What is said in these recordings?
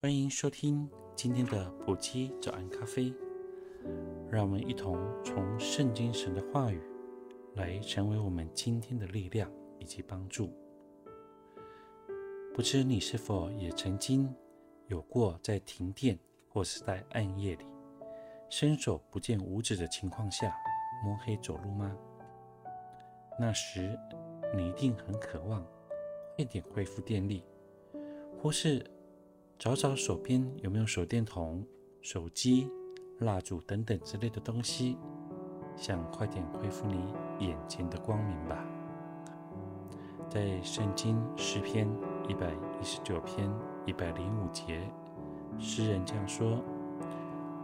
欢迎收听今天的普基早安咖啡，让我们一同从圣经神的话语来成为我们今天的力量以及帮助。不知你是否也曾经有过在停电或是在暗夜里伸手不见五指的情况下摸黑走路吗？那时你一定很渴望快点恢复电力，或是。找找手边有没有手电筒、手机、蜡烛等等之类的东西，想快点恢复你眼前的光明吧。在圣经诗篇一百一十九篇一百零五节，诗人这样说：“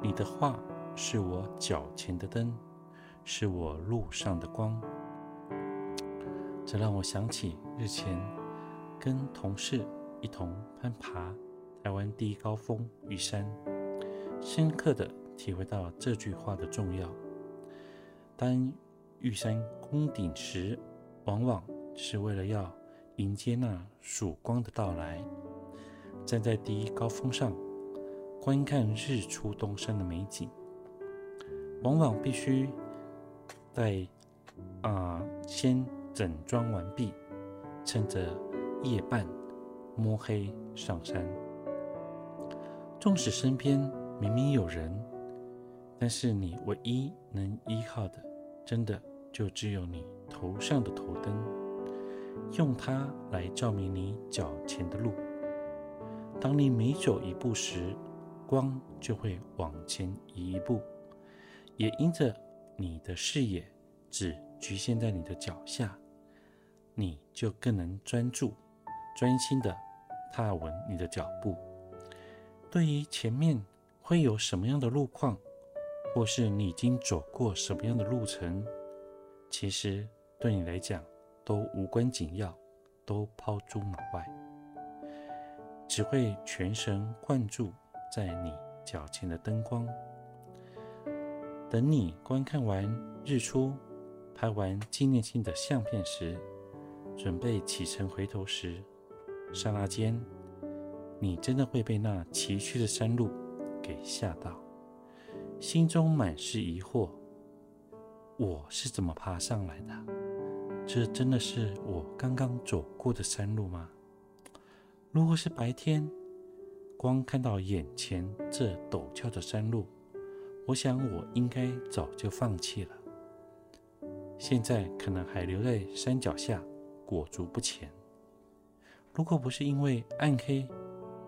你的话是我脚前的灯，是我路上的光。”这让我想起日前跟同事一同攀爬。台湾第一高峰玉山，深刻的体会到这句话的重要。当玉山攻顶时，往往是为了要迎接那曙光的到来。站在第一高峰上，观看日出东山的美景，往往必须在啊、先整装完毕，趁着夜半摸黑上山。纵使身边明明有人，但是你唯一能依靠的，真的就只有你头上的头灯，用它来照明你脚前的路。当你每走一步时，光就会往前移一步，也因着你的视野只局限在你的脚下，你就更能专注、专心地踏稳你的脚步。对于前面会有什么样的路况，或是你已经走过什么样的路程，其实对你来讲都无关紧要，都抛诸脑外，只会全神贯注在你脚前的灯光。等你观看完日出，拍完纪念性的相片时，准备启程回头时，刹那间。你真的会被那崎岖的山路给吓到，心中满是疑惑：我是怎么爬上来的？这真的是我刚刚走过的山路吗？如果是白天，光看到眼前这陡峭的山路，我想我应该早就放弃了。现在可能还留在山脚下，裹足不前。如果不是因为暗黑，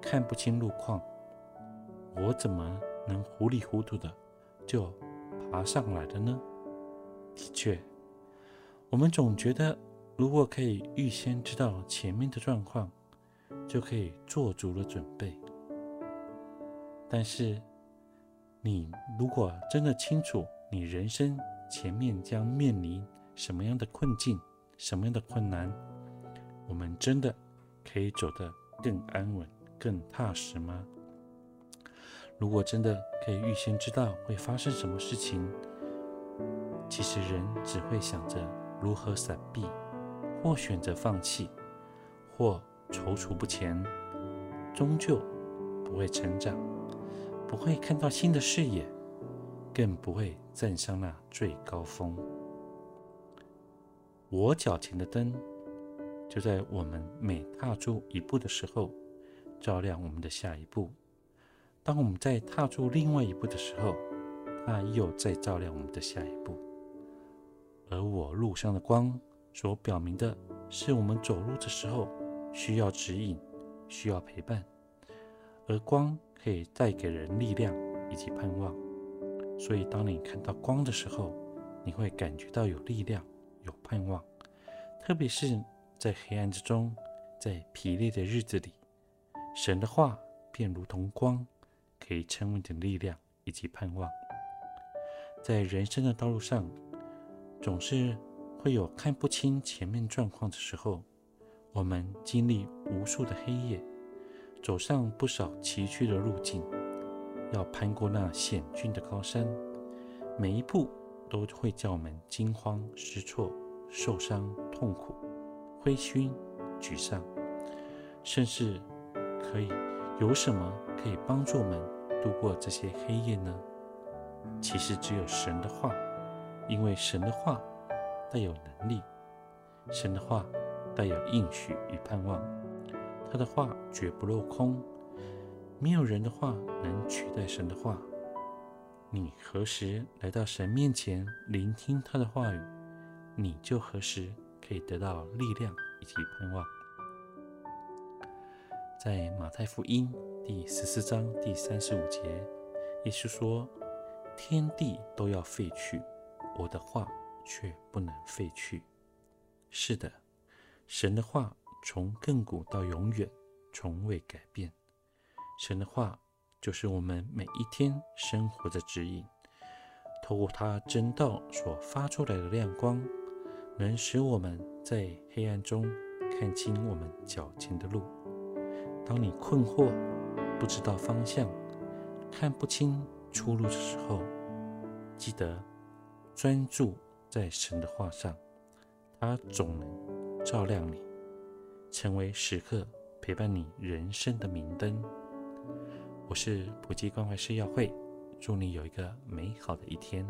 看不清路况，我怎么能糊里糊涂的就爬上来了呢？的确，我们总觉得如果可以预先知道前面的状况，就可以做足了准备。但是，你如果真的清楚你人生前面将面临什么样的困境、什么样的困难，我们真的可以走得更安稳。更踏实吗？如果真的可以预先知道会发生什么事情，其实人只会想着如何闪避，或选择放弃，或踌躇不前，终究不会成长，不会看到新的视野，更不会站上那最高峰。我脚前的灯，就在我们每踏出一步的时候。照亮我们的下一步。当我们在踏出另外一步的时候，它又在照亮我们的下一步。而我路上的光所表明的是，我们走路的时候需要指引，需要陪伴。而光可以带给人力量以及盼望。所以，当你看到光的时候，你会感觉到有力量、有盼望。特别是在黑暗之中，在疲累的日子里，神的话便如同光，可以成为你的力量以及盼望。在人生的道路上，总是会有看不清前面状况的时候。我们经历无数的黑夜，走上不少崎岖的路径，要攀过那险峻的高山，每一步都会叫我们惊慌失措、受伤、痛苦、灰心、沮丧，甚至可以有什么可以帮助我们度过这些黑夜呢？其实只有神的话，因为神的话带有能力，神的话。带有应许与盼望，他的话绝不落空。没有人的话能取代神的话。你何时来到神面前聆听他的话语，你就何时可以得到力量以及盼望。在马太福音第十四章第三十五节，耶稣说：“天地都要废去，我的话却不能废去。”是的。神的话从亘古到永远从未改变。神的话就是我们每一天生活的指引。透过他真道所发出来的亮光，能使我们在黑暗中看清我们脚前的路。当你困惑、不知道方向、看不清出路的时候，记得专注在神的话上，他总能。照亮你，成为时刻陪伴你人生的明灯。我是埔基关怀师耀慧，祝你有一个美好的一天。